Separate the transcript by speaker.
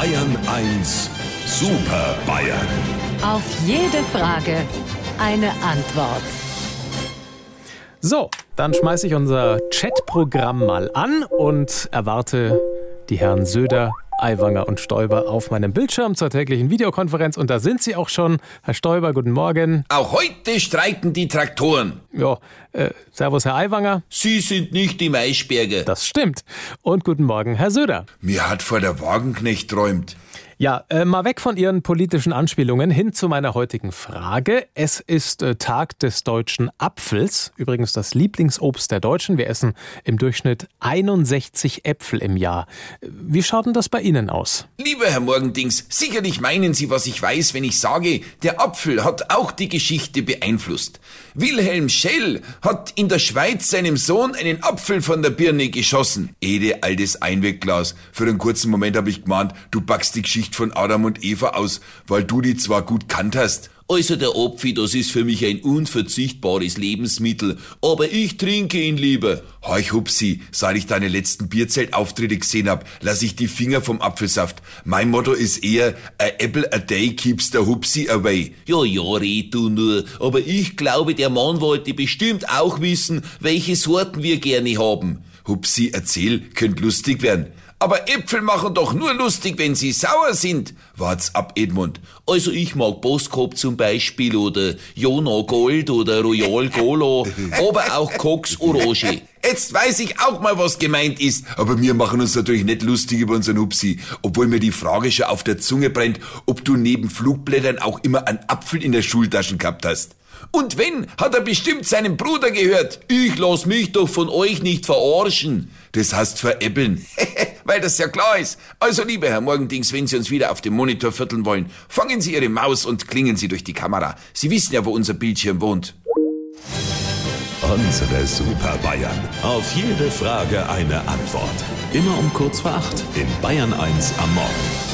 Speaker 1: Bayern 1 Super Bayern.
Speaker 2: Auf jede Frage eine Antwort.
Speaker 3: So, dann schmeiße ich unser Chatprogramm mal an und erwarte die Herren Söder, Aiwanger und Stoiber auf meinem Bildschirm zur täglichen Videokonferenz. Und da sind sie auch schon. Herr Stoiber, guten Morgen.
Speaker 4: Auch heute streiken die Traktoren.
Speaker 3: Ja, äh, Servus, Herr Aiwanger.
Speaker 4: Sie sind nicht die Maischberger.
Speaker 3: Das stimmt. Und guten Morgen, Herr Söder.
Speaker 5: Mir hat vor der Wagenknecht träumt.
Speaker 3: Ja, äh, mal weg von Ihren politischen Anspielungen hin zu meiner heutigen Frage. Es ist äh, Tag des deutschen Apfels, übrigens das Lieblingsobst der Deutschen. Wir essen im Durchschnitt 61 Äpfel im Jahr. Wie schaut denn das bei Ihnen aus?
Speaker 4: Lieber Herr Morgendings, sicherlich meinen Sie, was ich weiß, wenn ich sage, der Apfel hat auch die Geschichte beeinflusst. Wilhelm Schell hat in der Schweiz seinem Sohn einen Apfel von der Birne geschossen. Ede, altes Einwegglas. Für einen kurzen Moment habe ich gemeint, du packst die Geschichte von Adam und Eva aus, weil du die zwar gut kannt hast. Also der Apfel, das ist für mich ein unverzichtbares Lebensmittel, aber ich trinke ihn lieber. Heuch Hupsi, seit ich deine letzten Bierzeltauftritte gesehen hab, lass ich die Finger vom Apfelsaft. Mein Motto ist eher, a apple a day keeps the Hupsi away. Ja, ja, red du nur, aber ich glaube, der Mann wollte bestimmt auch wissen, welche Sorten wir gerne haben. Hupsi, erzähl, könnt lustig werden. Aber Äpfel machen doch nur lustig, wenn sie sauer sind. Wart's ab, Edmund. Also ich mag Boskop zum Beispiel oder Jona Gold oder Royal Golo, aber auch Cox Orange. Jetzt weiß ich auch mal, was gemeint ist. Aber wir machen uns natürlich nicht lustig über unseren Hupsi, obwohl mir die Frage schon auf der Zunge brennt, ob du neben Flugblättern auch immer einen Apfel in der Schultaschen gehabt hast. Und wenn, hat er bestimmt seinem Bruder gehört. Ich lass mich doch von euch nicht verarschen. Das heißt veräppeln. Weil das ja klar ist. Also, lieber Herr Morgendings, wenn Sie uns wieder auf dem Monitor vierteln wollen, fangen Sie Ihre Maus und klingen Sie durch die Kamera. Sie wissen ja, wo unser Bildschirm wohnt.
Speaker 1: Unsere Super Bayern. Auf jede Frage eine Antwort. Immer um kurz vor acht in Bayern 1 am Morgen.